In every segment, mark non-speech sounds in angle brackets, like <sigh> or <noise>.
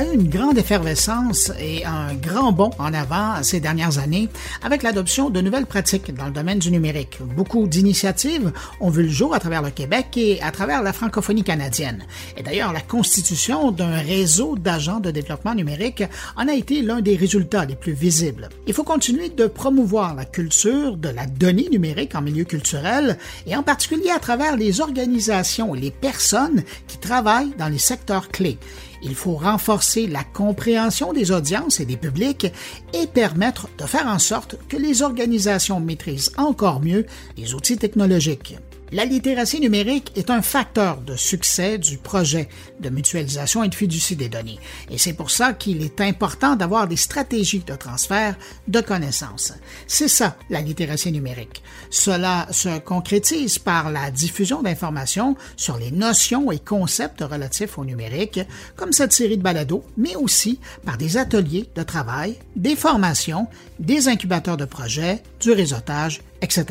a eu une grande effervescence et un grand bond en avant ces dernières années avec l'adoption de nouvelles pratiques dans le domaine du numérique. Beaucoup d'initiatives ont vu le jour à travers le Québec et à travers la francophonie canadienne. Et d'ailleurs, la constitution d'un réseau d'agents de développement numérique en a été l'un des résultats les plus visibles. Il faut continuer de promouvoir la culture de la donnée numérique en milieu culturel et en particulier à travers les organisations et les personnes qui travaillent dans les secteurs clés. Il faut renforcer la compréhension des audiences et des publics et permettre de faire en sorte que les organisations maîtrisent encore mieux les outils technologiques. La littératie numérique est un facteur de succès du projet de mutualisation et de fiducie des données. Et c'est pour ça qu'il est important d'avoir des stratégies de transfert de connaissances. C'est ça, la littératie numérique. Cela se concrétise par la diffusion d'informations sur les notions et concepts relatifs au numérique, comme cette série de balados, mais aussi par des ateliers de travail, des formations, des incubateurs de projets, du réseautage, etc.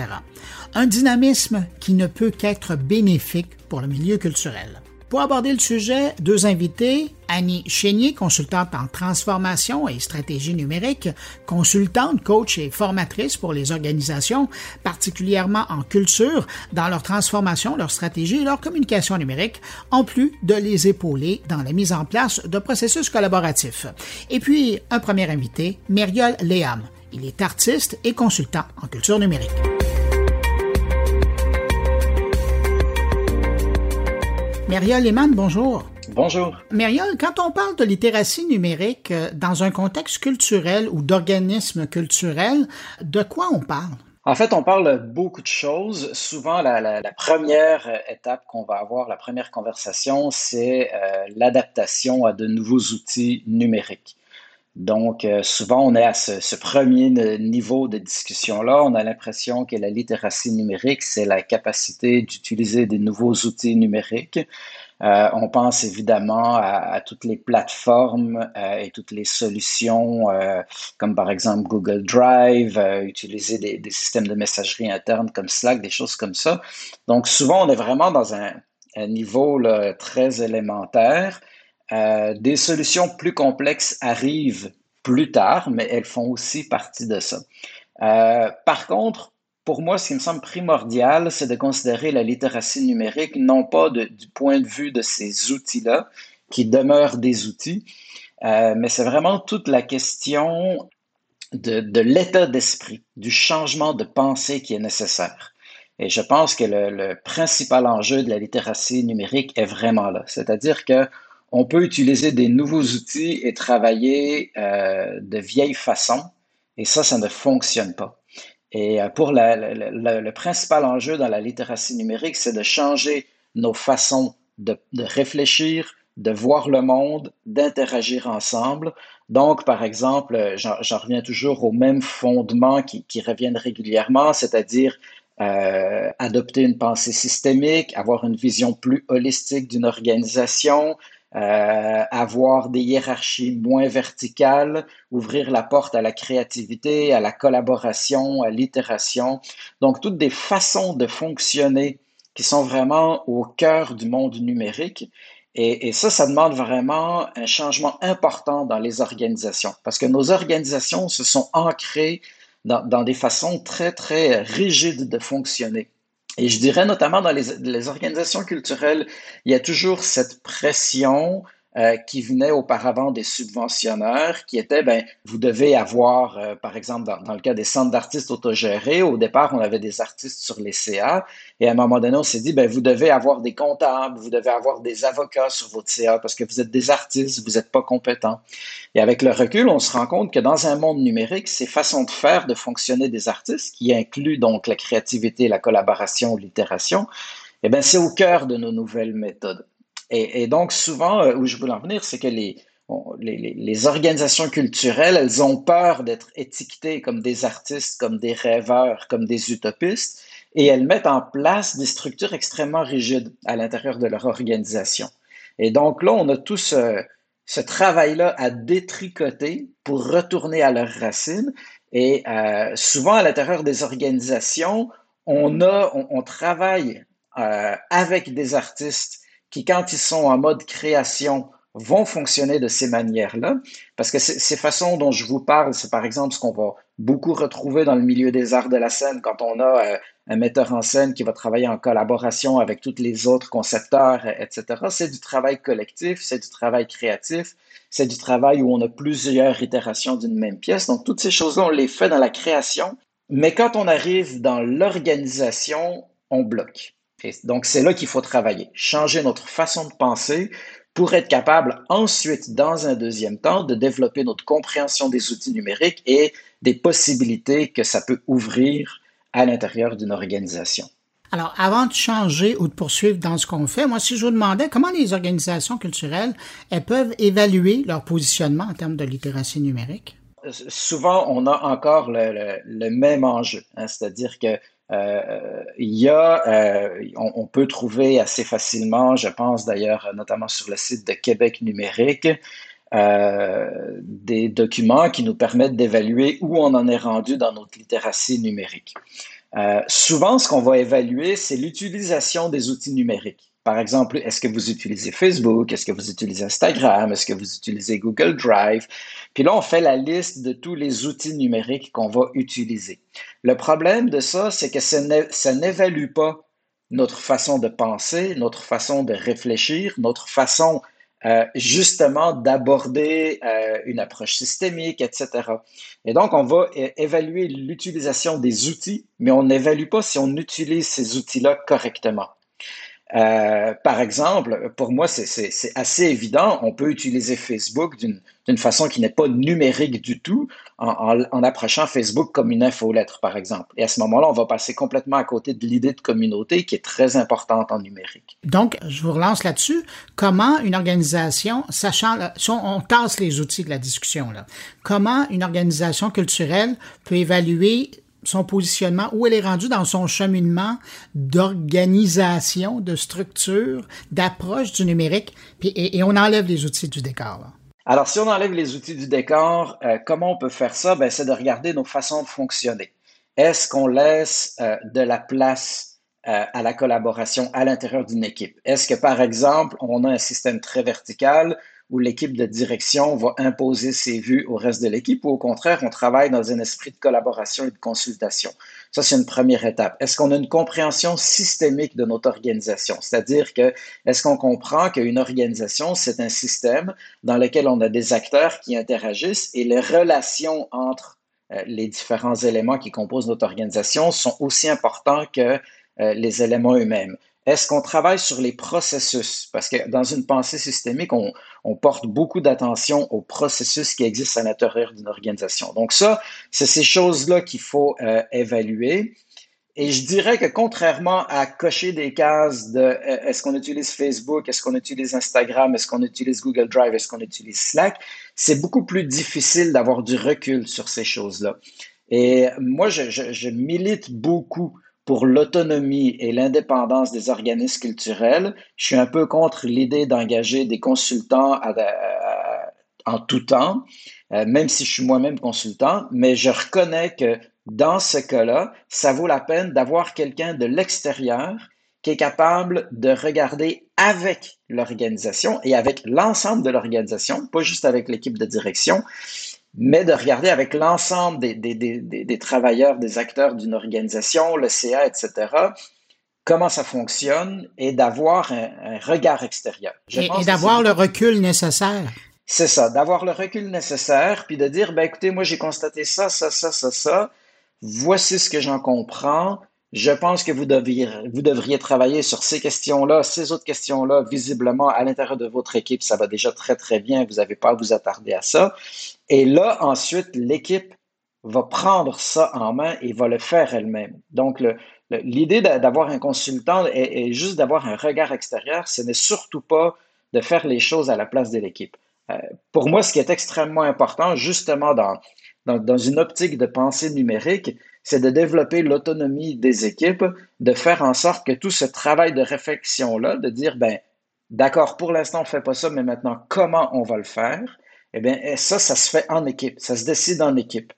Un dynamisme qui ne peut qu'être bénéfique pour le milieu culturel. Pour aborder le sujet, deux invités, Annie Chénier, consultante en transformation et stratégie numérique, consultante, coach et formatrice pour les organisations, particulièrement en culture, dans leur transformation, leur stratégie et leur communication numérique, en plus de les épauler dans la mise en place de processus collaboratifs. Et puis, un premier invité, Mériol Léam. Il est artiste et consultant en culture numérique. Mériol Lehmann, bonjour. Bonjour. Mériol, quand on parle de littératie numérique euh, dans un contexte culturel ou d'organisme culturel, de quoi on parle? En fait, on parle beaucoup de choses. Souvent, la, première étape qu'on va avoir, la première conversation, c'est euh, l'adaptation à de nouveaux outils numériques. Donc, euh, souvent, on est à ce, premier niveau de discussion-là. On a l'impression que la littératie numérique, c'est la capacité d'utiliser des nouveaux outils numériques. Euh, on pense évidemment à, toutes les plateformes euh, et toutes les solutions, comme par exemple Google Drive, utiliser des, systèmes de messagerie interne comme Slack, des choses comme ça. Donc, souvent, on est vraiment dans un, niveau très élémentaire. Euh, des solutions plus complexes arrivent plus tard, mais elles font aussi partie de ça. Euh, par contre, pour moi, ce qui me semble primordial, c'est de considérer la littératie numérique non pas du point de vue de ces outils-là, qui demeurent des outils, euh, mais c'est vraiment toute la question de, l'état d'esprit, du changement de pensée qui est nécessaire. Et je pense que le, le principal enjeu de la littératie numérique est vraiment là. C'est-à-dire que on peut utiliser des nouveaux outils et travailler euh, de vieilles façons, et ça, ça ne fonctionne pas. Et euh, pour le principal enjeu dans la littératie numérique, c'est de changer nos façons de, réfléchir, de voir le monde, d'interagir ensemble. Donc, par exemple, j'en reviens toujours aux mêmes fondements qui, reviennent régulièrement, c'est-à-dire euh, adopter une pensée systémique, avoir une vision plus holistique d'une organisation, euh, avoir des hiérarchies moins verticales, ouvrir la porte à la créativité, à la collaboration, à l'itération. Donc, toutes des façons de fonctionner qui sont vraiment au cœur du monde numérique. Et, ça, ça demande vraiment un changement important dans les organisations, parce que nos organisations se sont ancrées dans, dans des façons très, très rigides de fonctionner. Et je dirais notamment dans les, organisations culturelles, il y a toujours cette pression euh, qui venait auparavant des subventionneurs, qui était, ben, vous devez avoir, euh, par exemple, dans, le cas des centres d'artistes autogérés, au départ, on avait des artistes sur les CA, et à un moment donné, on s'est dit, ben, vous devez avoir des comptables, vous devez avoir des avocats sur votre CA, parce que vous êtes des artistes, vous n'êtes pas compétents. Et avec le recul, on se rend compte que dans un monde numérique, ces façons de faire, de fonctionner des artistes, qui incluent donc la créativité, la collaboration, l'itération, eh bien, c'est au cœur de nos nouvelles méthodes. Et, donc, souvent, euh, où je veux en venir, c'est que les, les, organisations culturelles, elles ont peur d'être étiquetées comme des artistes, comme des rêveurs, comme des utopistes, et elles mettent en place des structures extrêmement rigides à l'intérieur de leur organisation. Et donc là, on a tout ce, travail-là à détricoter pour retourner à leurs racines. Et euh, souvent, à l'intérieur des organisations, on, a, on, travaille euh, avec des artistes qui, quand ils sont en mode création, vont fonctionner de ces manières-là, parce que ces façons dont je vous parle, c'est par exemple ce qu'on va beaucoup retrouver dans le milieu des arts de la scène quand on a euh, un metteur en scène qui va travailler en collaboration avec tous les autres concepteurs, etc. C'est du travail collectif, c'est du travail créatif, c'est du travail où on a plusieurs itérations d'une même pièce. Donc, toutes ces choses-là, on les fait dans la création, mais quand on arrive dans l'organisation, on bloque. Et donc, c'est là qu'il faut travailler, changer notre façon de penser pour être capable ensuite, dans un deuxième temps, de développer notre compréhension des outils numériques et des possibilités que ça peut ouvrir à l'intérieur d'une organisation. Alors, avant de changer ou de poursuivre dans ce qu'on fait, moi, si je vous demandais comment les organisations culturelles elles peuvent évaluer leur positionnement en termes de littératie numérique? Souvent, on a encore le, même enjeu, hein, c'est-à-dire que euh, il y a, euh, on, peut trouver assez facilement, je pense d'ailleurs notamment sur le site de Québec numérique, euh, des documents qui nous permettent d'évaluer où on en est rendu dans notre littératie numérique. souvent, ce qu'on va évaluer, c'est l'utilisation des outils numériques. Par exemple, est-ce que vous utilisez Facebook? Est-ce que vous utilisez Instagram? Est-ce que vous utilisez Google Drive? Puis là, on fait la liste de tous les outils numériques qu'on va utiliser. Le problème de ça, c'est que ça n'évalue pas notre façon de penser, notre façon de réfléchir, notre façon euh, justement d'aborder euh, une approche systémique, etc. Et donc, on va évaluer l'utilisation des outils, mais on n'évalue pas si on utilise ces outils-là correctement. Euh, par exemple, pour moi, c'est assez évident. On peut utiliser Facebook d'une façon qui n'est pas numérique du tout, en, approchant Facebook comme une infolettre, par exemple. Et à ce moment-là, on va passer complètement à côté de l'idée de communauté qui est très importante en numérique. Donc, je vous relance là-dessus. Comment une organisation, sachant, si on, on tasse les outils de la discussion, là, comment une organisation culturelle peut évaluer son positionnement, où elle est rendue dans son cheminement d'organisation, de structure, d'approche du numérique, puis, et, on enlève les outils du décor. Alors, si on enlève les outils du décor, euh, comment on peut faire ça? Ben, c'est de regarder nos façons de fonctionner. Est-ce qu'on laisse euh, de la place euh, à la collaboration à l'intérieur d'une équipe? Est-ce que, par exemple, on a un système très vertical où l'équipe de direction va imposer ses vues au reste de l'équipe ou au contraire, on travaille dans un esprit de collaboration et de consultation. Ça, c'est une première étape. Est-ce qu'on a une compréhension systémique de notre organisation? C'est-à-dire que, est-ce qu'on comprend qu'une organisation, c'est un système dans lequel on a des acteurs qui interagissent et les relations entre euh, les différents éléments qui composent notre organisation sont aussi importants que euh, les éléments eux-mêmes? Est-ce qu'on travaille sur les processus? Parce que dans une pensée systémique, on, porte beaucoup d'attention aux processus qui existent à l'intérieur d'une organisation. Donc ça, c'est ces choses-là qu'il faut euh, évaluer. Et je dirais que contrairement à cocher des cases de euh, est-ce qu'on utilise Facebook, est-ce qu'on utilise Instagram, est-ce qu'on utilise Google Drive, est-ce qu'on utilise Slack, c'est beaucoup plus difficile d'avoir du recul sur ces choses-là. Et moi, je milite beaucoup pour l'autonomie et l'indépendance des organismes culturels. Je suis un peu contre l'idée d'engager des consultants en tout temps, euh, même si je suis moi-même consultant, mais je reconnais que dans ce cas-là, ça vaut la peine d'avoir quelqu'un de l'extérieur qui est capable de regarder avec l'organisation et avec l'ensemble de l'organisation, pas juste avec l'équipe de direction, mais de regarder avec l'ensemble des, des, des, des, travailleurs, des acteurs d'une organisation, le CA, etc., comment ça fonctionne et d'avoir un, regard extérieur. et, d'avoir le recul nécessaire. C'est ça, d'avoir le recul nécessaire, puis de dire, ben écoutez, moi j'ai constaté ça, ça, ça, ça, ça, voici ce que j'en comprends, je pense que vous devriez, vous devriez travailler sur ces questions-là, ces autres questions-là, visiblement à l'intérieur de votre équipe, ça va déjà très, très bien, vous n'avez pas à vous attarder à ça. Et là, ensuite, l'équipe va prendre ça en main et va le faire elle-même. Donc, l'idée d'avoir un consultant et, juste d'avoir un regard extérieur, ce n'est surtout pas de faire les choses à la place de l'équipe. Euh, pour moi, ce qui est extrêmement important, justement dans, dans une optique de pensée numérique, c'est de développer l'autonomie des équipes, de faire en sorte que tout ce travail de réflexion-là, de dire, ben, d'accord, pour l'instant, on ne fait pas ça, mais maintenant, comment on va le faire? Eh bien, ça, ça se fait en équipe. Ça se décide en équipe.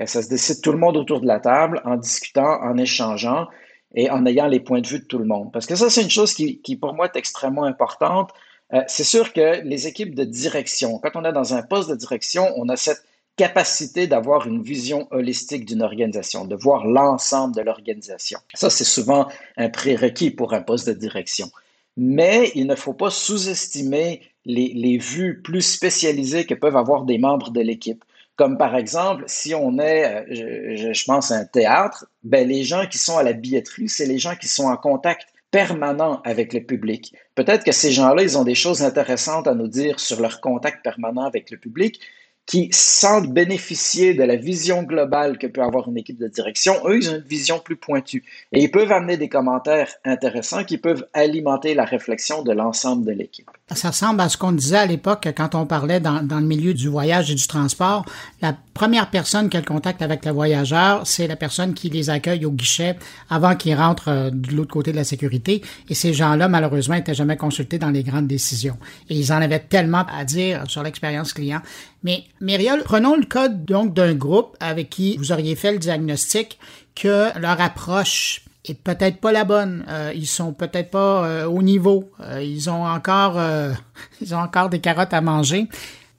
Et ça se décide tout le monde autour de la table, en discutant, en échangeant et en ayant les points de vue de tout le monde. Parce que ça, c'est une chose qui, qui, pour moi, est extrêmement importante. Euh, c'est sûr que les équipes de direction, quand on est dans un poste de direction, on a cette capacité d'avoir une vision holistique d'une organisation, de voir l'ensemble de l'organisation. Ça, c'est souvent un prérequis pour un poste de direction. Mais il ne faut pas sous-estimer les, vues plus spécialisées que peuvent avoir des membres de l'équipe. Comme par exemple, si on est, euh, je, pense, un théâtre, ben les gens qui sont à la billetterie, c'est les gens qui sont en contact permanent avec le public. Peut-être que ces gens-là, ils ont des choses intéressantes à nous dire sur leur contact permanent avec le public, qui sentent bénéficier de la vision globale que peut avoir une équipe de direction, eux, ils ont une vision plus pointue. Et ils peuvent amener des commentaires intéressants qui peuvent alimenter la réflexion de l'ensemble de l'équipe. Ça ressemble à ce qu'on disait à l'époque quand on parlait dans, dans, le milieu du voyage et du transport. La première personne qui a le contact avec le voyageur, c'est la personne qui les accueille au guichet avant qu'ils rentrent euh, de l'autre côté de la sécurité. Et ces gens-là, malheureusement, n'étaient jamais consultés dans les grandes décisions. Et ils en avaient tellement à dire sur l'expérience client. Mais Myriel, prenons le cas donc d'un groupe avec qui vous auriez fait le diagnostic que leur approche est peut-être pas la bonne. Euh, ils sont peut-être pas euh, au niveau. Euh, ils ont encore, <laughs> des carottes à manger.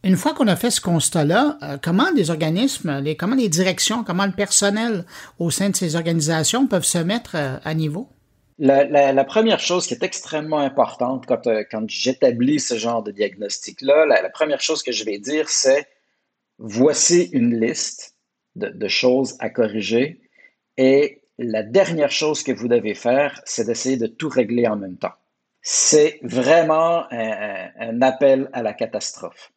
Une fois qu'on a fait ce constat-là, comment les organismes, comment les directions, comment le personnel au sein de ces organisations peuvent se mettre à niveau? La, première chose qui est extrêmement importante quand, j'établis ce genre de diagnostic-là, la, première chose que je vais dire, c'est voici une liste de, choses à corriger et la dernière chose que vous devez faire, c'est d'essayer de tout régler en même temps. C'est vraiment un, appel à la catastrophe.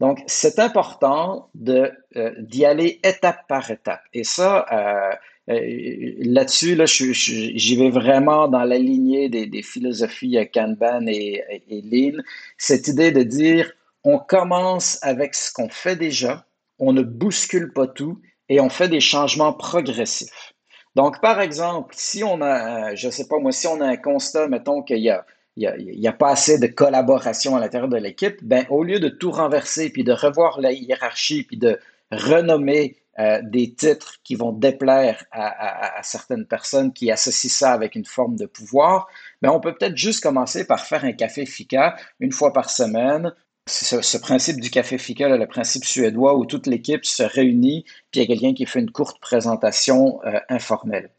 Donc, c'est important d'y euh, aller étape par étape. Et ça, euh, euh, là-dessus, là, j'y vais vraiment dans la lignée des, des philosophies Kanban et, et, Lean. Cette idée de dire, on commence avec ce qu'on fait déjà, on ne bouscule pas tout et on fait des changements progressifs. Donc, par exemple, si on a, je ne sais pas moi, si on a un constat, mettons qu'il y n'y a, pas assez de collaboration à l'intérieur de l'équipe, ben, au lieu de tout renverser, puis de revoir la hiérarchie, puis de renommer euh, des titres qui vont déplaire à, certaines personnes qui associent ça avec une forme de pouvoir, mais on peut peut-être juste commencer par faire un café FICA une fois par semaine. Ce, principe du café FICA, le principe suédois où toute l'équipe se réunit, puis il y a quelqu'un qui fait une courte présentation euh, informelle.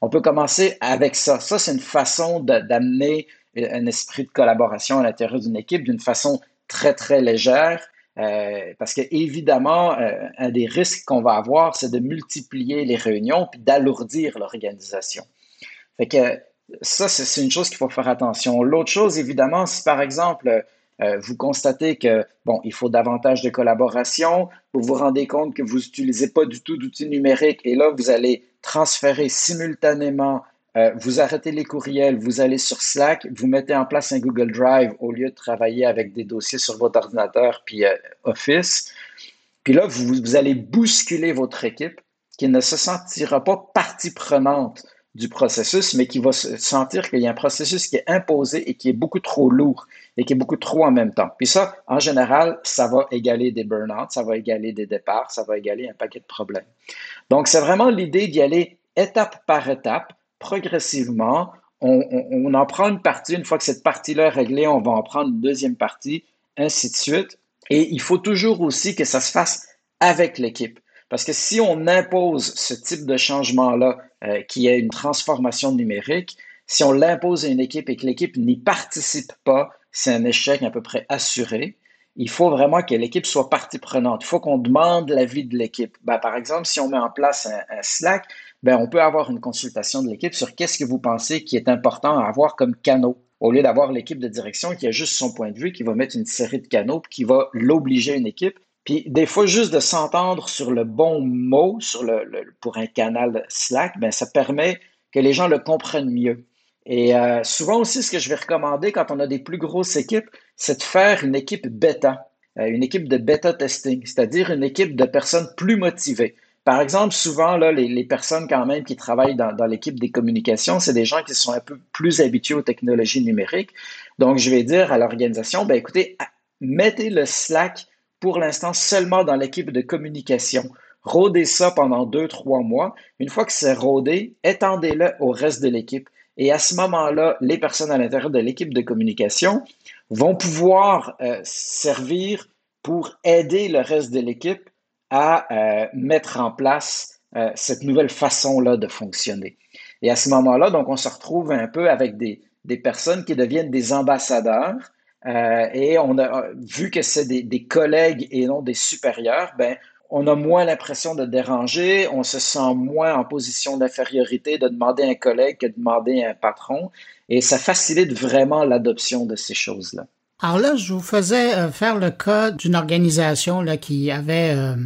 On peut commencer avec ça. Ça, c'est une façon d'amener un esprit de collaboration à l'intérieur d'une équipe d'une façon très, très légère euh, parce que évidemment, euh, un des risques qu'on va avoir, c'est de multiplier les réunions puis d'alourdir l'organisation. Ça, c'est une chose qu'il faut faire attention. L'autre chose, évidemment, si par exemple, euh, vous constatez que, bon, il faut davantage de collaboration, vous vous rendez compte que vous n'utilisez pas du tout d'outils numériques et là, vous allez transférer simultanément euh, vous arrêtez les courriels, vous allez sur Slack, vous mettez en place un Google Drive au lieu de travailler avec des dossiers sur votre ordinateur puis euh, Office. Puis là, vous, vous, allez bousculer votre équipe qui ne se sentira pas partie prenante du processus, mais qui va sentir qu'il y a un processus qui est imposé et qui est beaucoup trop lourd et qui est beaucoup trop en même temps. Puis ça, en général, ça va égaler des burn-out, ça va égaler des départs, ça va égaler un paquet de problèmes. Donc, c'est vraiment l'idée d'y aller étape par étape progressivement, on, en prend une partie. Une fois que cette partie-là est réglée, on va en prendre une deuxième partie, ainsi de suite. Et il faut toujours aussi que ça se fasse avec l'équipe. Parce que si on impose ce type de changement-là, euh, qui est une transformation numérique, si on l'impose à une équipe et que l'équipe n'y participe pas, c'est un échec à peu près assuré. Il faut vraiment que l'équipe soit partie prenante. Il faut qu'on demande l'avis de l'équipe. Ben, par exemple, si on met en place un, Slack, ben, on peut avoir une consultation de l'équipe sur qu'est-ce que vous pensez qui est important à avoir comme canaux au lieu d'avoir l'équipe de direction qui a juste son point de vue, qui va mettre une série de canaux, qui va l'obliger une équipe. Puis des fois, juste de s'entendre sur le bon mot pour un canal Slack, ben, ça permet que les gens le comprennent mieux. Et euh, souvent aussi, ce que je vais recommander quand on a des plus grosses équipes, c'est de faire une équipe bêta, euh, une équipe de bêta testing, c'est-à-dire une équipe de personnes plus motivées. Par exemple, souvent, là, les, personnes quand même qui travaillent dans, l'équipe des communications, c'est des gens qui sont un peu plus habitués aux technologies numériques. Donc, je vais dire à l'organisation, ben écoutez, mettez le Slack pour l'instant seulement dans l'équipe de communication. Rodez ça pendant deux, trois mois. Une fois que c'est rodé, étendez-le au reste de l'équipe. Et à ce moment-là, les personnes à l'intérieur de l'équipe de communication vont pouvoir euh, servir pour aider le reste de l'équipe à euh, mettre en place euh, cette nouvelle façon-là de fonctionner. Et à ce moment-là, donc, on se retrouve un peu avec des, des personnes qui deviennent des ambassadeurs. et on a vu que c'est des, des, collègues et non des supérieurs, ben, on a moins l'impression de déranger, on se sent moins en position d'infériorité de demander à un collègue que de demander à un patron, et ça facilite vraiment l'adoption de ces choses-là. Alors là, je vous faisais euh, faire le cas d'une organisation qui avait euh,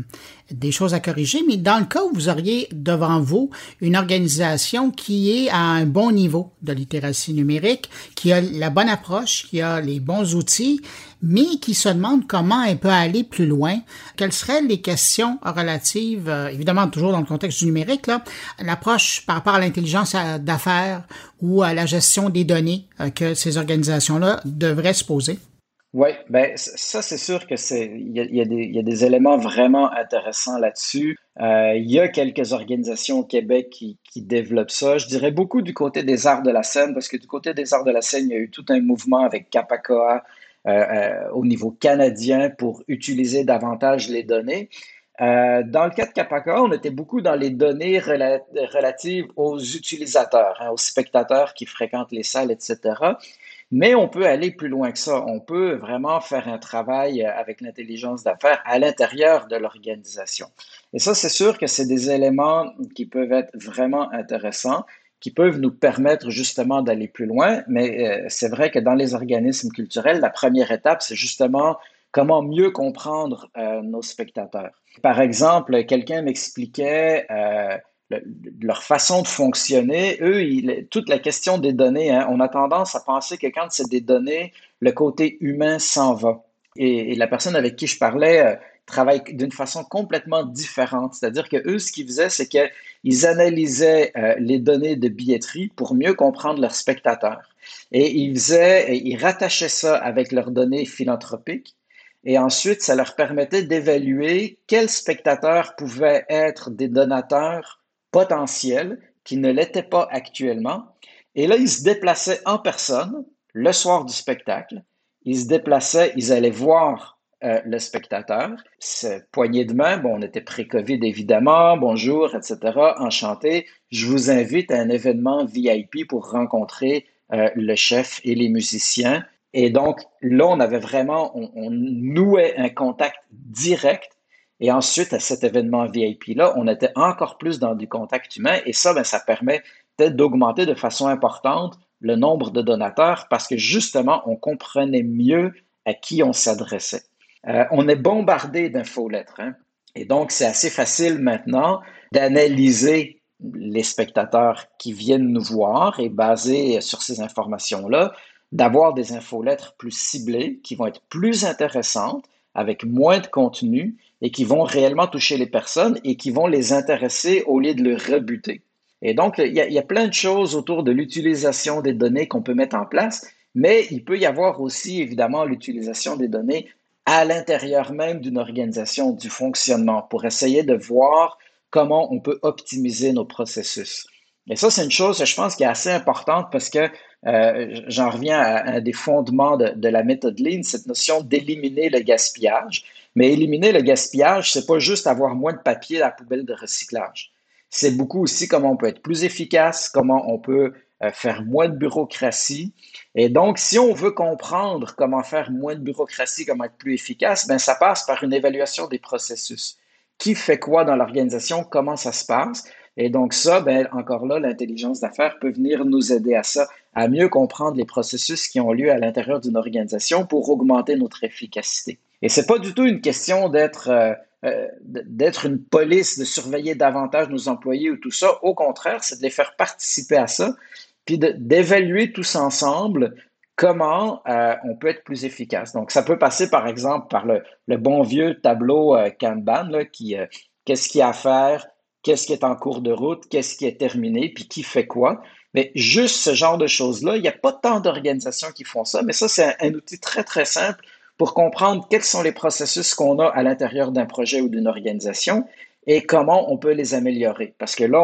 des choses à corriger, mais dans le cas où vous auriez devant vous une organisation qui est à un bon niveau de littératie numérique, qui a la bonne approche, qui a les bons outils, mais qui se demande comment elle peut aller plus loin, quelles seraient les questions relatives, euh, évidemment toujours dans le contexte du numérique, l'approche par rapport à l'intelligence d'affaires ou à la gestion des données que ces organisations-là devraient se poser? Oui, ben ça c'est sûr que c'est il y a, y a, des éléments vraiment intéressants là-dessus. Euh, il y a quelques organisations au Québec qui, qui, développent ça. Je dirais beaucoup du côté des arts de la scène, parce que du côté des arts de la scène, il y a eu tout un mouvement avec Capacoa euh, euh, au niveau canadien pour utiliser davantage les données. dans le cas de Capacoa, on était beaucoup dans les données relatives aux utilisateurs, hein, aux spectateurs qui fréquentent les salles, etc. Mais on peut aller plus loin que ça. On peut vraiment faire un travail euh, avec l'intelligence d'affaires à l'intérieur de l'organisation. Et ça, c'est sûr que c'est des éléments qui peuvent être vraiment intéressants, qui peuvent nous permettre justement d'aller plus loin. Mais euh, c'est vrai que dans les organismes culturels, la première étape, c'est justement comment mieux comprendre euh, nos spectateurs. Par exemple, quelqu'un m'expliquait leur façon de fonctionner, eux, toute la question des données, hein, on a tendance à penser que quand c'est des données, le côté humain s'en va. Et, la personne avec qui je parlais euh, travaille d'une façon complètement différente. C'est-à-dire que eux, ce qu'ils faisaient, c'est qu'ils analysaient euh, les données de billetterie pour mieux comprendre leurs spectateurs. Et ils faisaient, ils rattachaient ça avec leurs données philanthropiques. Et ensuite, ça leur permettait d'évaluer quels spectateurs pouvaient être des donateurs potentiel qui ne l'était pas actuellement. Et là, ils se déplaçaient en personne le soir du spectacle. Ils se déplaçaient, ils allaient voir euh, le spectateur. C'est poignée de main. Bon, on était pré-COVID évidemment. Bonjour, etc. Enchanté. Je vous invite à un événement VIP pour rencontrer euh, le chef et les musiciens. Et donc, là, on avait vraiment, on nouait un contact direct et ensuite, à cet événement VIP-là, on était encore plus dans du contact humain et ça, ben, ça permet peut-être d'augmenter de façon importante le nombre de donateurs parce que justement, on comprenait mieux à qui on s'adressait. Euh, on est bombardé d'infolettres. Hein? Et donc, c'est assez facile maintenant d'analyser les spectateurs qui viennent nous voir et basé sur ces informations-là, d'avoir des infolettres plus ciblées qui vont être plus intéressantes avec moins de contenu et qui vont réellement toucher les personnes et qui vont les intéresser au lieu de les rebuter. Et donc, il y, a, plein de choses autour de l'utilisation des données qu'on peut mettre en place, mais il peut y avoir aussi, évidemment, l'utilisation des données à l'intérieur même d'une organisation, du fonctionnement, pour essayer de voir comment on peut optimiser nos processus. Et ça, c'est une chose, je pense, qui est assez importante parce que euh, j'en reviens à un des fondements de, la méthode Lean, cette notion d'éliminer le gaspillage. Mais éliminer le gaspillage, c'est pas juste avoir moins de papier à la poubelle de recyclage. C'est beaucoup aussi comment on peut être plus efficace, comment on peut euh, faire moins de bureaucratie. Et donc, si on veut comprendre comment faire moins de bureaucratie, comment être plus efficace, ben ça passe par une évaluation des processus. Qui fait quoi dans l'organisation, comment ça se passe? Et donc ça, ben, encore là, l'intelligence d'affaires peut venir nous aider à ça, à mieux comprendre les processus qui ont lieu à l'intérieur d'une organisation pour augmenter notre efficacité. Et c'est pas du tout une question d'être euh, euh, d'être une police, de surveiller davantage nos employés ou tout ça. Au contraire, c'est de les faire participer à ça, puis d'évaluer tous ensemble comment euh, on peut être plus efficace. Donc, ça peut passer, par exemple, par le, bon vieux tableau Kanban, qui qu'est-ce qu'il y a à faire, qu'est-ce qui est en cours de route, qu'est-ce qui est terminé, puis qui fait quoi. Mais juste ce genre de choses-là, il n'y a pas tant d'organisations qui font ça, mais ça, c'est un, outil très, très simple pour comprendre quels sont les processus qu'on a à l'intérieur d'un projet ou d'une organisation et comment on peut les améliorer. Parce que là,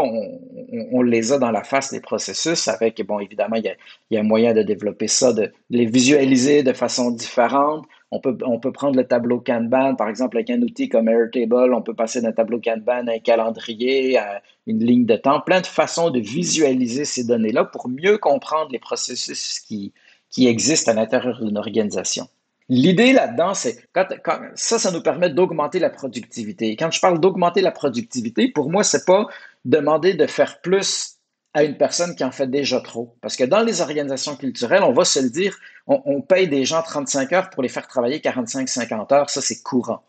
on, les a dans la face des processus avec, bon, évidemment, il y a, il y a moyen de développer ça, de, les visualiser de façon différente. On peut, prendre le tableau Kanban, par exemple, avec un outil comme Airtable, on peut passer d'un tableau Kanban à un calendrier, à une ligne de temps, plein de façons de visualiser ces données-là pour mieux comprendre les processus qui, qui existent à l'intérieur d'une organisation. L'idée là-dedans, c'est quand, ça, ça nous permet d'augmenter la productivité. Et quand je parle d'augmenter la productivité, pour moi, c'est pas demander de faire plus à une personne qui en fait déjà trop. Parce que dans les organisations culturelles, on va se le dire, on, paye des gens 35 heures pour les faire travailler 45-50 heures. Ça, c'est courant.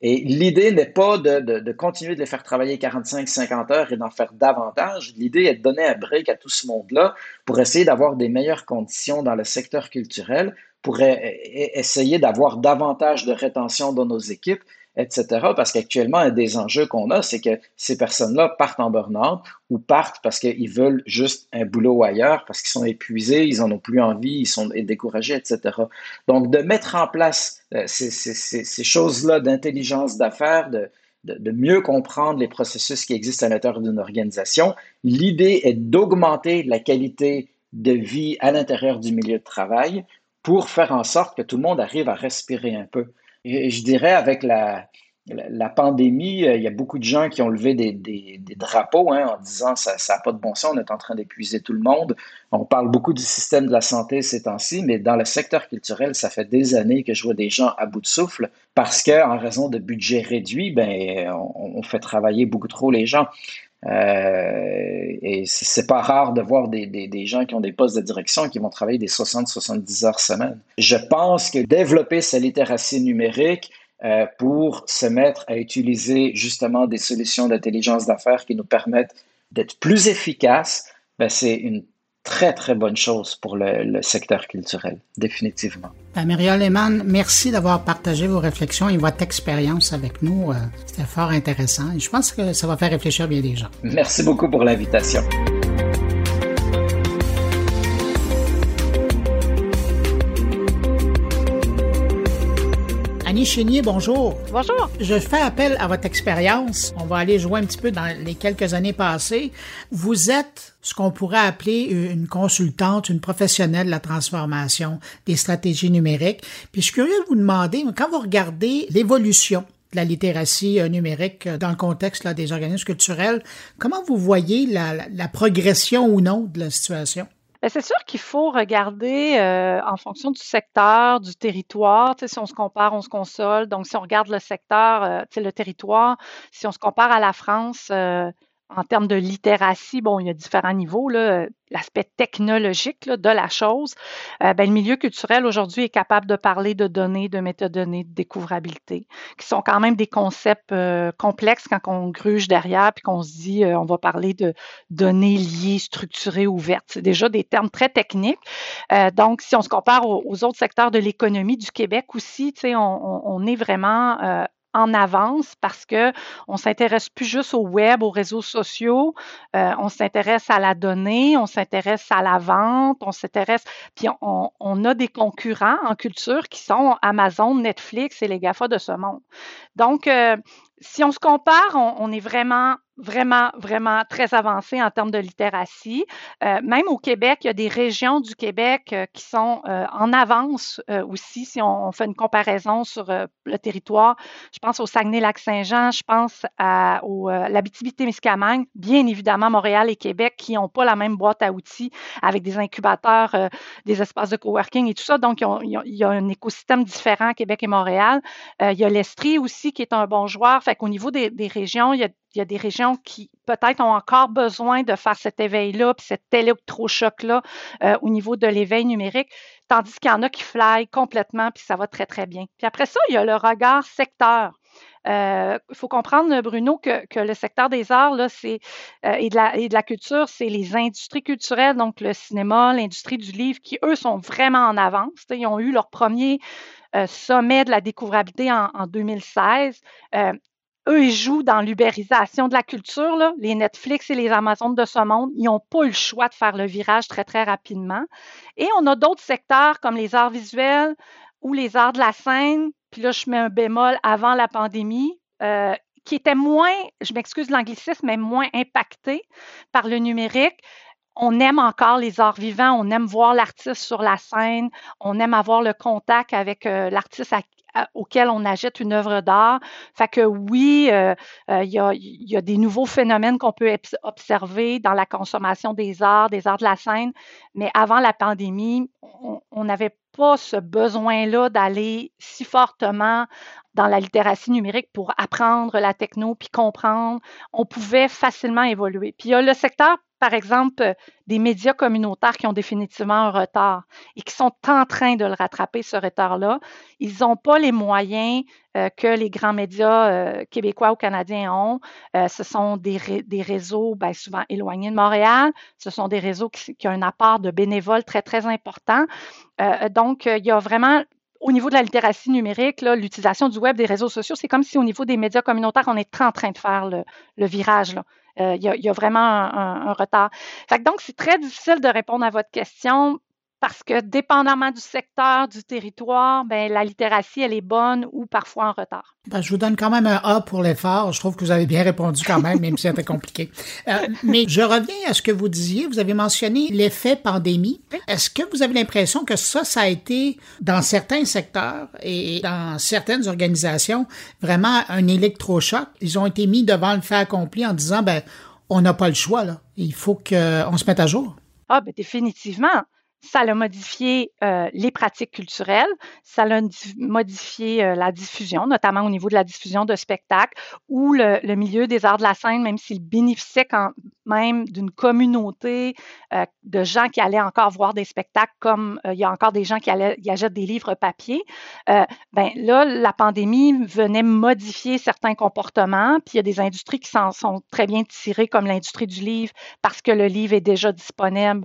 Et l'idée n'est pas de, continuer de les faire travailler 45-50 heures et d'en faire davantage. L'idée est de donner un break à tout ce monde-là pour essayer d'avoir des meilleures conditions dans le secteur culturel pour essayer d'avoir davantage de rétention dans nos équipes, etc. Parce qu'actuellement, un des enjeux qu'on a, c'est que ces personnes-là partent en burn-out ou partent parce qu'ils veulent juste un boulot ailleurs, parce qu'ils sont épuisés, ils n'en ont plus envie, ils sont découragés, etc. Donc, de mettre en place euh, ces, choses-là d'intelligence d'affaires, de, mieux comprendre les processus qui existent à l'intérieur d'une organisation, l'idée est d'augmenter la qualité de vie à l'intérieur du milieu de travail pour faire en sorte que tout le monde arrive à respirer un peu. Je dirais avec la, la, pandémie, euh, il y a beaucoup de gens qui ont levé des, des, drapeaux hein, en disant ça n'a pas de bon sens, on est en train d'épuiser tout le monde. On parle beaucoup du système de la santé ces temps-ci, mais dans le secteur culturel, ça fait des années que je vois des gens à bout de souffle parce qu'en raison de budget réduit, ben, on, fait travailler beaucoup trop les gens. Euh, et c'est pas rare de voir des, des, des, gens qui ont des postes de direction qui vont travailler des 60-70 heures semaine. Je pense que développer sa littératie numérique euh, pour se mettre à utiliser justement des solutions d'intelligence d'affaires qui nous permettent d'être plus efficaces, ben c'est une très, très bonne chose pour le, secteur culturel, définitivement. Ben, Muriel Lehmann, merci d'avoir partagé vos réflexions et votre expérience avec nous. Euh, c'était fort intéressant et je pense que ça va faire réfléchir bien des gens. Merci beaucoup pour l'invitation. Annie Chénier, bonjour. Bonjour. Je fais appel à votre expérience. On va aller jouer un petit peu dans les quelques années passées. Vous êtes ce qu'on pourrait appeler une consultante, une professionnelle de la transformation des stratégies numériques. Puis je suis curieux de vous demander, quand vous regardez l'évolution de la littératie euh, numérique euh, dans le contexte des organismes culturels, comment vous voyez la progression ou non de la situation? Ben, c'est sûr qu'il faut regarder euh, en fonction du secteur, du territoire. si on se compare, on se console. Donc, si on regarde le secteur, euh, le territoire, si on se compare à la France, euh, en termes de littératie, bon, il y a différents niveaux. L'aspect technologique de la chose, euh, ben, le milieu culturel aujourd'hui est capable de parler de données, de métadonnées, de découvrabilité, qui sont quand même des concepts euh, complexes quand on gruge derrière puis qu'on se dit euh, on va parler de données liées, structurées, ouvertes. C'est déjà des termes très techniques. donc, si on se compare aux, autres secteurs de l'économie du Québec aussi, on est vraiment en avance parce que on s'intéresse plus juste au web, aux réseaux sociaux, euh, on s'intéresse à la donnée, on s'intéresse à la vente, on s'intéresse, puis on, a des concurrents en culture qui sont Amazon, Netflix et les GAFA de ce monde. Donc, euh, si on se compare, on, est vraiment, vraiment, vraiment très avancé en termes de littératie. Euh, même au Québec, il y a des régions du Québec euh, qui sont euh, en avance aussi, si on, fait une comparaison sur le territoire. Je pense au Saguenay-Lac-Saint-Jean, je pense à, l'Abitibi-Témiscamingue, bien évidemment Montréal et Québec qui n'ont pas la même boîte à outils avec des incubateurs, des espaces de coworking et tout ça. Donc, il y a, un écosystème différent à Québec et Montréal. il y a l'Estrie aussi qui est un bon joueur. Fait qu'au niveau des, régions, il y, a, des régions qui peut-être ont encore besoin de faire cet éveil-là, puis cet électrochoc-là euh, au niveau de l'éveil numérique, tandis qu'il y en a qui fly complètement, puis ça va très, très bien. Puis après ça, il y a le regard secteur. Il euh, faut comprendre, Bruno, que, le secteur des arts là, euh, et, de la, et de la culture, c'est les industries culturelles, donc le cinéma, l'industrie du livre, qui, eux, sont vraiment en avance. Ils ont eu leur premier sommet de la découvrabilité en 2016 eux, ils jouent dans l'ubérisation de la culture. Les Netflix et les Amazones de ce monde, ils n'ont pas eu le choix de faire le virage très, très rapidement. Et on a d'autres secteurs comme les arts visuels ou les arts de la scène. Puis là, je mets un bémol avant la pandémie. Euh, qui étaient moins, je m'excuse l'anglicisme, mais moins impactés par le numérique on aime encore les arts vivants, on aime voir l'artiste sur la scène, on aime avoir le contact avec euh, l'artiste auquel on achète une œuvre d'art. Fait que oui, euh, euh, il y, a, des nouveaux phénomènes qu'on peut observer dans la consommation des arts, des arts de la scène, mais avant la pandémie, on n'avait pas ce besoin-là d'aller si fortement dans la littératie numérique pour apprendre la techno puis comprendre. On pouvait facilement évoluer. Puis il y a le secteur par exemple, euh, des médias communautaires qui ont définitivement un retard et qui sont en train de le rattraper, ce retard-là. Ils n'ont pas les moyens euh, que les grands médias euh, québécois ou canadiens ont. ce sont des, réseaux ben, souvent éloignés de Montréal. Ce sont des réseaux qui, qui, ont un apport de bénévoles très, très important. donc, il y a vraiment au niveau de la littératie numérique, l'utilisation du web, des réseaux sociaux, c'est comme si au niveau des médias communautaires, on est en train de faire le, virage. Euh, il y, a vraiment un, retard. donc, c'est très difficile de répondre à votre question parce que dépendamment du secteur, du territoire, ben, la littératie, elle est bonne ou parfois en retard. Ben, je vous donne quand même un A pour l'effort. Je trouve que vous avez bien répondu quand même, même si c'était compliqué. <laughs> Euh, mais je reviens à ce que vous disiez. Vous avez mentionné l'effet pandémie. Est-ce que vous avez l'impression que ça, ça a été, dans certains secteurs et dans certaines organisations, vraiment un électrochoc? Ils ont été mis devant le fait accompli en disant, ben, on n'a pas le choix, là. Il faut qu'on se mette à jour. Ah, ben définitivement ça a modifié euh, les pratiques culturelles, ça a modifié euh, la diffusion, notamment au niveau de la diffusion de spectacles, ou le, milieu des arts de la scène, même s'il bénéficiait quand même d'une communauté euh, de gens qui allaient encore voir des spectacles, comme il y a encore des gens qui, allaient, qui achètent des livres papier. ben là, la pandémie venait modifier certains comportements, puis il y a des industries qui s'en sont très bien tirées, comme l'industrie du livre, parce que le livre est déjà disponible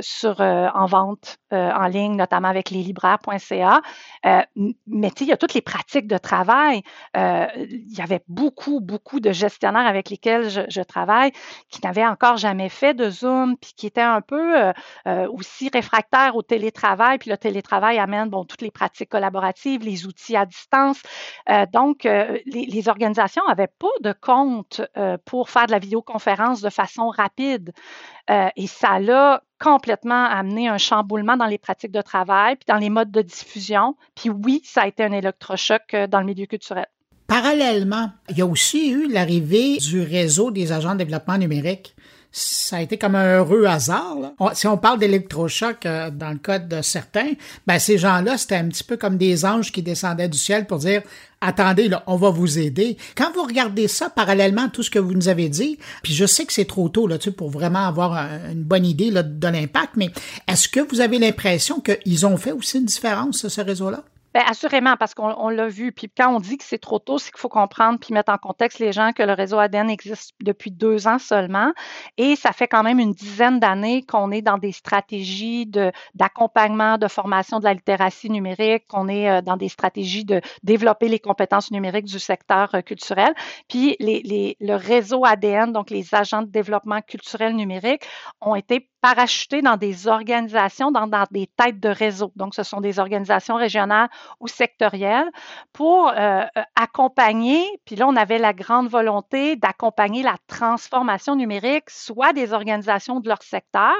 sur euh, en vente euh, en ligne, notamment avec les libraires.ca. Euh, mais il y a toutes les pratiques de travail. il y avait beaucoup, beaucoup de gestionnaires avec lesquels je, travaille qui n'avaient encore jamais fait de Zoom, puis qui étaient un peu aussi réfractaires au télétravail. Puis le télétravail amène bon, toutes les pratiques collaboratives, les outils à distance. donc, les, les, organisations n'avaient pas de compte pour faire de la vidéoconférence de façon rapide. et ça l'a complètement amené un chamboulement dans les pratiques de travail, puis dans les modes de diffusion. Puis oui, ça a été un électrochoc euh, dans le milieu culturel. Parallèlement, il y a aussi eu l'arrivée du réseau des agents de développement numérique ça a été comme un heureux hasard. si on parle d'électrochoc euh, dans le cas de certains, ben ces gens-là, c'était un petit peu comme des anges qui descendaient du ciel pour dire attendez, là, on va vous aider. Quand vous regardez ça parallèlement à tout ce que vous nous avez dit, puis je sais que c'est trop tôt là, pour vraiment avoir une bonne idée là, de l'impact, mais est-ce que vous avez l'impression qu'ils ont fait aussi une différence, ce réseau-là? Bien, assurément, parce qu'on l'a vu. Puis quand on dit que c'est trop tôt, c'est qu'il faut comprendre puis mettre en contexte les gens que le réseau ADN existe depuis deux ans seulement. Et ça fait quand même une dizaine d'années qu'on est dans des stratégies d'accompagnement, de, formation de la littératie numérique, qu'on est euh, dans des stratégies de développer les compétences numériques du secteur euh, culturel. Puis les, les, le réseau ADN, donc les agents de développement culturel numérique, ont été parachutés dans des organisations, dans, des têtes de réseau. Donc, ce sont des organisations régionales ou sectorielles pour euh, euh, accompagner, puis là, on avait la grande volonté d'accompagner la transformation numérique, soit des organisations de leur secteur.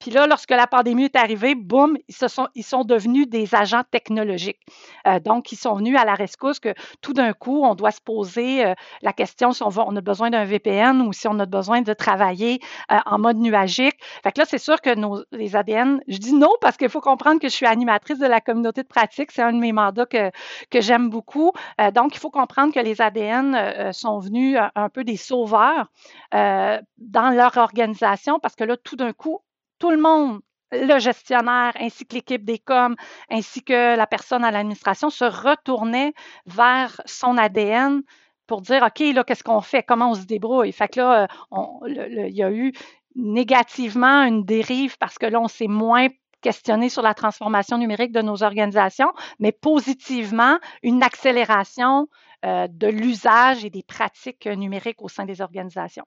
Puis là, lorsque la pandémie est arrivée, boum, ils, sont, ils sont devenus des agents technologiques. Euh, donc, ils sont venus à la rescousse que tout d'un coup, on doit se poser la question si on, on a besoin d'un VPN ou si on a besoin de travailler en mode nuagique. Fait que là, c'est sûr que les ADN, je dis non parce qu'il faut comprendre que je suis animatrice de la communauté de pratique. C'est un de mes mandats que, que j'aime beaucoup. Euh, donc, il faut comprendre que les ADN euh, euh, sont venus un peu des sauveurs dans leur organisation parce que là, tout d'un coup, tout le monde le gestionnaire ainsi que l'équipe des coms ainsi que la personne à l'administration se retournait vers son ADN pour dire OK, là, qu'est-ce qu'on fait? Comment on se débrouille? Fait que là, il y a eu négativement une dérive parce que là, on s'est moins questionné sur la transformation numérique de nos organisations, mais positivement, une accélération euh, de l'usage et des pratiques numériques au sein des organisations.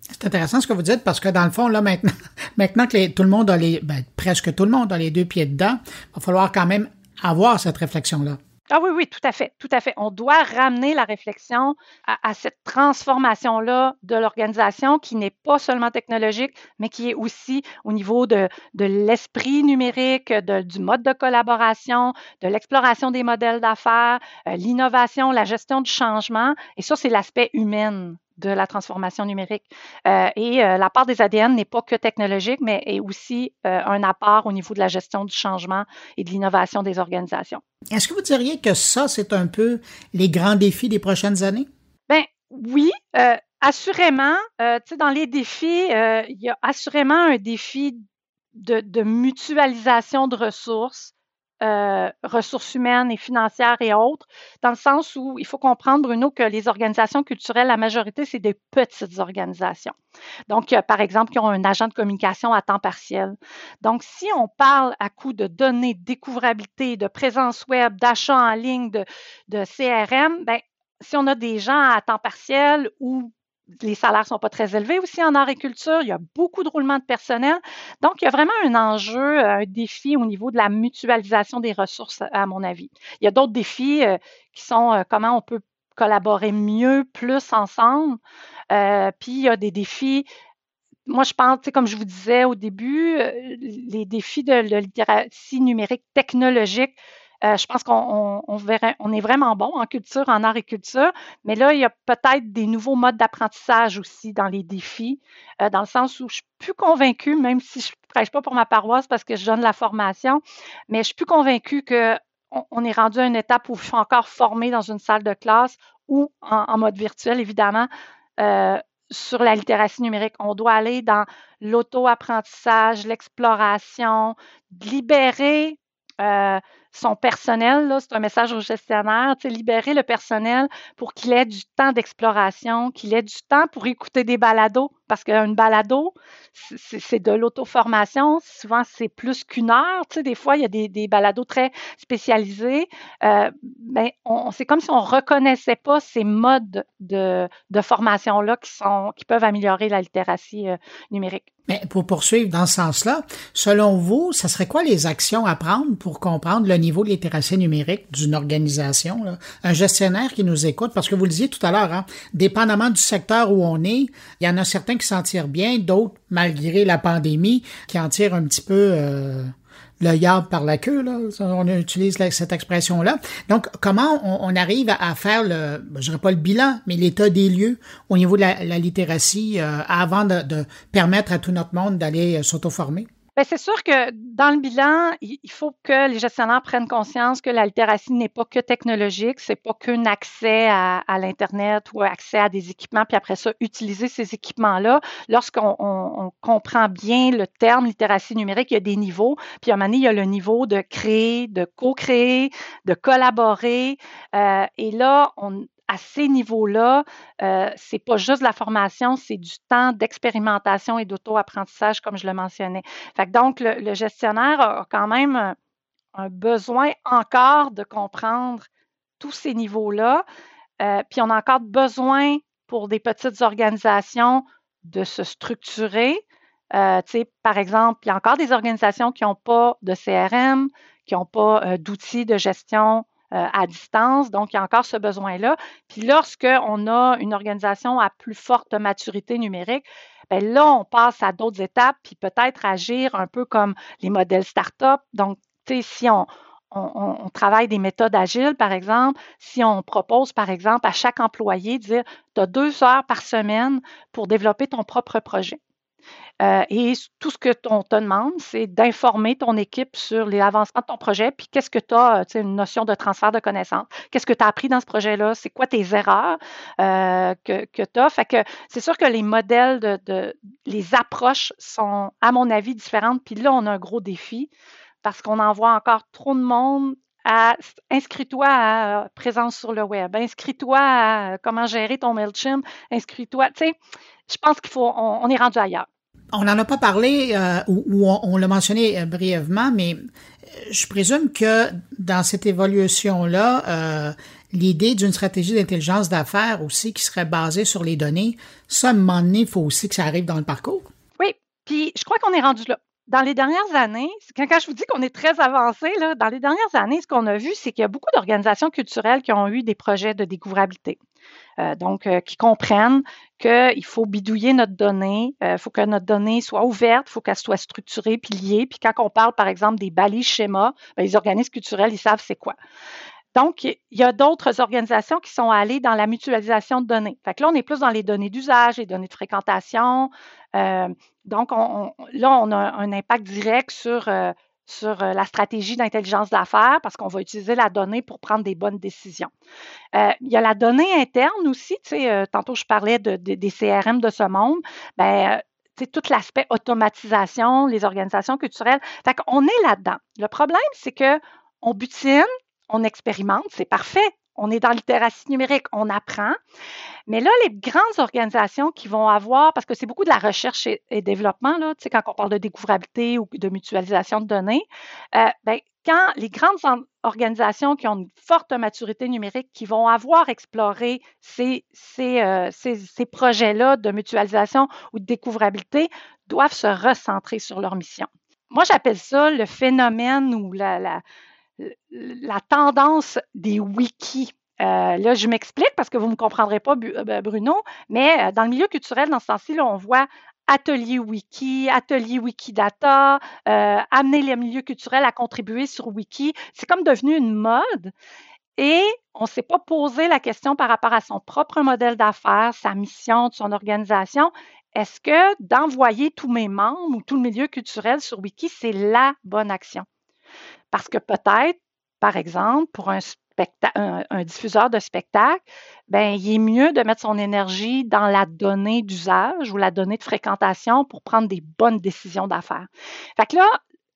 C'est intéressant ce que vous dites parce que dans le fond, là, maintenant, <laughs> maintenant que tout le monde a les, ben, presque tout le monde a les deux pieds dedans, il va falloir quand même avoir cette réflexion-là. Ah oui, oui, tout à fait, tout à fait. On doit ramener la réflexion à, cette transformation-là de l'organisation qui n'est pas seulement technologique, mais qui est aussi au niveau de, l'esprit numérique, de, du mode de collaboration, de l'exploration des modèles d'affaires, euh, l'innovation, la gestion du changement. Et ça, c'est l'aspect humain de la transformation numérique. Euh, et euh, la part des ADN n'est pas que technologique, mais est aussi euh, un apport au niveau de la gestion du changement et de l'innovation des organisations. Est-ce que vous diriez que ça, c'est un peu les grands défis des prochaines années? Bien, oui. assurément, dans les défis, il y a assurément un défi de, de mutualisation de ressources, euh, ressources humaines et financières et autres, dans le sens où il faut comprendre, Bruno, que les organisations culturelles, la majorité, c'est des petites organisations. Donc, par exemple, qui ont un agent de communication à temps partiel. Donc, si on parle à coup de données, de découvrabilité, de présence web, d'achat en ligne, de, de CRM, ben, si on a des gens à temps partiel ou les salaires sont pas très élevés aussi en agriculture. Il y a beaucoup de roulement de personnel. Donc, il y a vraiment un enjeu, euh, un défi au niveau de la mutualisation des ressources, à mon avis. Il y a d'autres défis euh, qui sont euh, comment on peut collaborer mieux, plus ensemble. puis, il y a des défis moi, je pense, comme je vous disais au début, les défis de, de littératie numérique technologique euh, je pense qu'on on, est vraiment bon en culture, en art et culture, mais là, il y a peut-être des nouveaux modes d'apprentissage aussi dans les défis, euh, dans le sens où je suis plus convaincue, même si je ne prêche pas pour ma paroisse parce que je donne la formation, mais je suis plus convaincue qu'on on est rendu à une étape où je suis encore formée dans une salle de classe ou en, mode virtuel, évidemment. Euh, sur la littératie numérique. On doit aller dans l'auto-apprentissage, l'exploration, libérer son personnel, c'est un message au gestionnaire, libérer le personnel pour qu'il ait du temps d'exploration, qu'il ait du temps pour écouter des balados, parce qu'une balado, c'est de l'auto-formation. Souvent, c'est plus qu'une heure. Des fois, il y a des, balados très spécialisés. Euh, ben, c'est comme si on ne reconnaissait pas ces modes de, formation-là qui, qui peuvent améliorer la littératie euh, numérique. Mais pour poursuivre dans ce sens-là, selon vous, ce serait quoi les actions à prendre pour comprendre le niveau de littératie numérique d'une organisation? Un gestionnaire qui nous écoute, parce que vous le disiez tout à l'heure, hein, dépendamment du secteur où on est, il y en a certains qui s'en tirent bien, d'autres, malgré la pandémie, qui en tirent un petit peu... Euh, le yard par la queue, là, on utilise cette expression-là. Donc, comment on, arrive à, faire le, ben, je dirais pas le bilan, mais l'état des lieux au niveau de la, littératie euh, avant de, de, permettre à tout notre monde d'aller euh, s'auto-former? Bien, c'est sûr que dans le bilan, il faut que les gestionnaires prennent conscience que la littératie n'est pas que technologique, c'est pas qu'un accès à, l'Internet ou accès à des équipements, puis après ça, utiliser ces équipements-là. Lorsqu'on comprend bien le terme littératie numérique, il y a des niveaux, puis à un moment donné, il y a le niveau de créer, de co-créer, de collaborer. Euh, et là, on, à ces niveaux-là, euh, c'est pas juste la formation, c'est du temps d'expérimentation et d'auto-apprentissage, comme je le mentionnais. Donc, le, gestionnaire a quand même un, besoin encore de comprendre tous ces niveaux-là. Euh, puis on a encore besoin pour des petites organisations de se structurer. Euh, par exemple, il y a encore des organisations qui n'ont pas de CRM, qui n'ont pas euh, d'outils de gestion à distance. Donc, il y a encore ce besoin-là. Puis lorsqu'on a une organisation à plus forte maturité numérique, bien là, on passe à d'autres étapes, puis peut-être agir un peu comme les modèles start-up. Donc, tu sais, si on, on, travaille des méthodes agiles, par exemple, si on propose, par exemple, à chaque employé dire, tu as deux heures par semaine pour développer ton propre projet. Euh, et tout ce que on te demande, c'est d'informer ton équipe sur les avancements de ton projet, puis qu'est-ce que tu as, tu sais, une notion de transfert de connaissances. Qu'est-ce que tu as appris dans ce projet-là? C'est quoi tes erreurs euh, que, tu as? Fait que c'est sûr que les modèles de, de, les approches sont, à mon avis, différentes. Puis là, on a un gros défi parce qu'on envoie encore trop de monde à inscris-toi à présence sur le web, inscris-toi à comment gérer ton MailChimp, inscris-toi. Tu sais, je pense qu'il faut, on est rendu ailleurs. On n'en a pas parlé euh, ou, on, l'a mentionné euh, brièvement, mais euh, je présume que dans cette évolution-là, l'idée d'une stratégie d'intelligence d'affaires aussi qui serait basée sur les données, ça, à un moment donné, il faut aussi que ça arrive dans le parcours. Oui, puis je crois qu'on est rendu là. dans les dernières années, quand, je vous dis qu'on est très avancé, dans les dernières années, ce qu'on a vu, c'est qu'il y a beaucoup d'organisations culturelles qui ont eu des projets de découvrabilité. Euh, donc, euh, qui comprennent qu'il faut bidouiller notre donnée, il euh, faut que notre donnée soit ouverte, il faut qu'elle soit structurée puis liée. Puis quand on parle, par exemple, des balises schémas, ben, les organismes culturels, ils savent c'est quoi. Donc, il y a d'autres organisations qui sont allées dans la mutualisation de données. Fait que là, on est plus dans les données d'usage, les données de fréquentation. donc, là, on a un impact direct sur sur euh, la stratégie d'intelligence d'affaires parce qu'on va utiliser la donnée pour prendre des bonnes décisions. Euh, il y a la donnée interne aussi. Euh, tantôt, je parlais de, des CRM de ce monde. Ben, tout l'aspect automatisation, les organisations culturelles. Fait qu'on est là-dedans. Le problème, c'est que on butine, on expérimente, c'est parfait. On est dans la littératie numérique, on apprend. Mais là, les grandes organisations qui vont avoir, parce que c'est beaucoup de la recherche et, développement, là, quand on parle de découvrabilité ou de mutualisation de données, euh, ben, quand les grandes organisations qui ont une forte maturité numérique, qui vont avoir exploré euh, ces, projets-là de mutualisation ou de découvrabilité, doivent se recentrer sur leur mission. Moi, j'appelle ça le phénomène ou la la tendance des wikis. Euh, là, je m'explique parce que vous ne me comprendrez pas, euh, Bruno, mais euh, dans le milieu culturel, dans ce sens-ci, on voit atelier wiki, atelier Wikidata, amener les milieux culturels à contribuer sur wiki. C'est comme devenu une mode. Et on ne s'est pas posé la question par rapport à son propre modèle d'affaires, sa mission, son organisation. Est-ce que d'envoyer tous mes membres ou tout le milieu culturel sur Wiki, c'est la bonne action? Parce que peut-être, par exemple, pour un, diffuseur de spectacle, ben, il est mieux de mettre son énergie dans la donnée d'usage ou la donnée de fréquentation pour prendre des bonnes décisions d'affaires. Fait que là,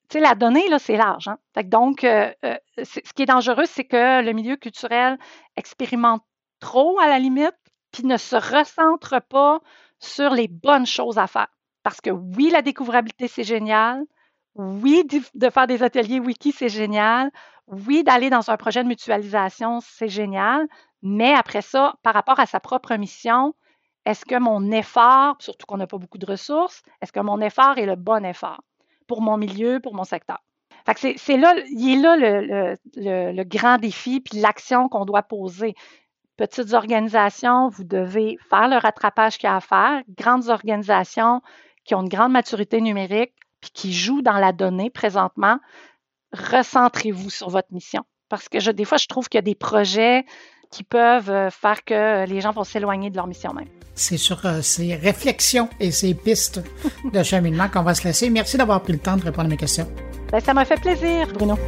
tu sais, la donnée, là, c'est large. Hein? Fait que donc, euh, euh, ce qui est dangereux, c'est que le milieu culturel expérimente trop à la limite, puis ne se recentre pas sur les bonnes choses à faire. Parce que oui, la découvrabilité, c'est génial. Oui, de faire des ateliers wiki, c'est génial. Oui, d'aller dans un projet de mutualisation, c'est génial. Mais après ça, par rapport à sa propre mission, est-ce que mon effort, surtout qu'on n'a pas beaucoup de ressources, est-ce que mon effort est le bon effort pour mon milieu, pour mon secteur? c'est là, il est là le, grand défi, puis l'action qu'on doit poser. Petites organisations, vous devez faire le rattrapage qu'il y a à faire. Grandes organisations qui ont une grande maturité numérique, puis qui jouent dans la donnée présentement, recentrez-vous sur votre mission. Parce que je, des fois, je trouve qu'il y a des projets qui peuvent euh, faire que les gens vont s'éloigner de leur mission même. C'est sur euh, ces réflexions et ces pistes <laughs> de cheminement qu'on va se laisser. Merci d'avoir pris le temps de répondre à mes questions. Ben, ça m'a fait plaisir, Bruno.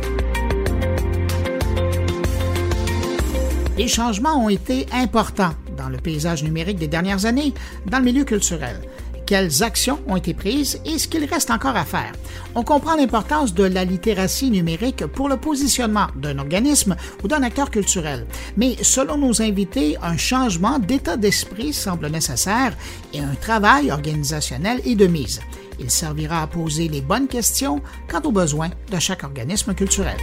Les changements ont été importants dans le paysage numérique des dernières années dans le milieu culturel quelles actions ont été prises et ce qu'il reste encore à faire. On comprend l'importance de la littératie numérique pour le positionnement d'un organisme ou d'un acteur culturel. Mais selon nos invités, un changement d'état d'esprit semble nécessaire et un travail organisationnel est de mise. Il servira à poser les bonnes questions quant aux besoins de chaque organisme culturel.